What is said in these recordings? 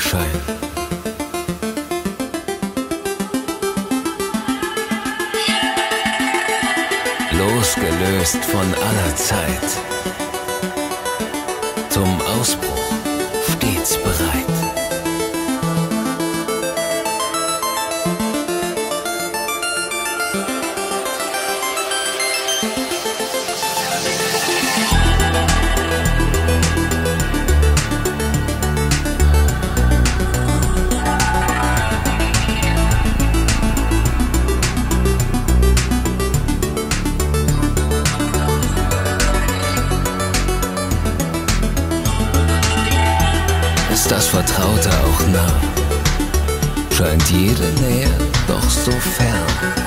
der. Losgelöst von aller Zeit. So fern.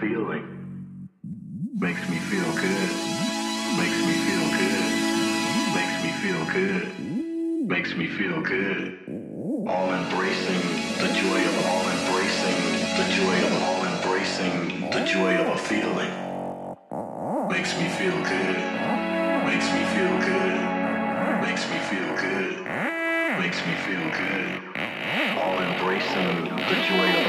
Feeling. Makes me feel good. Makes me feel good. Makes me feel good. Makes me feel good. All embracing the joy of all embracing the joy of all embracing the joy of a feeling. Makes me feel good. Makes me feel good. Makes me feel good. Makes me feel good. All embracing the joy of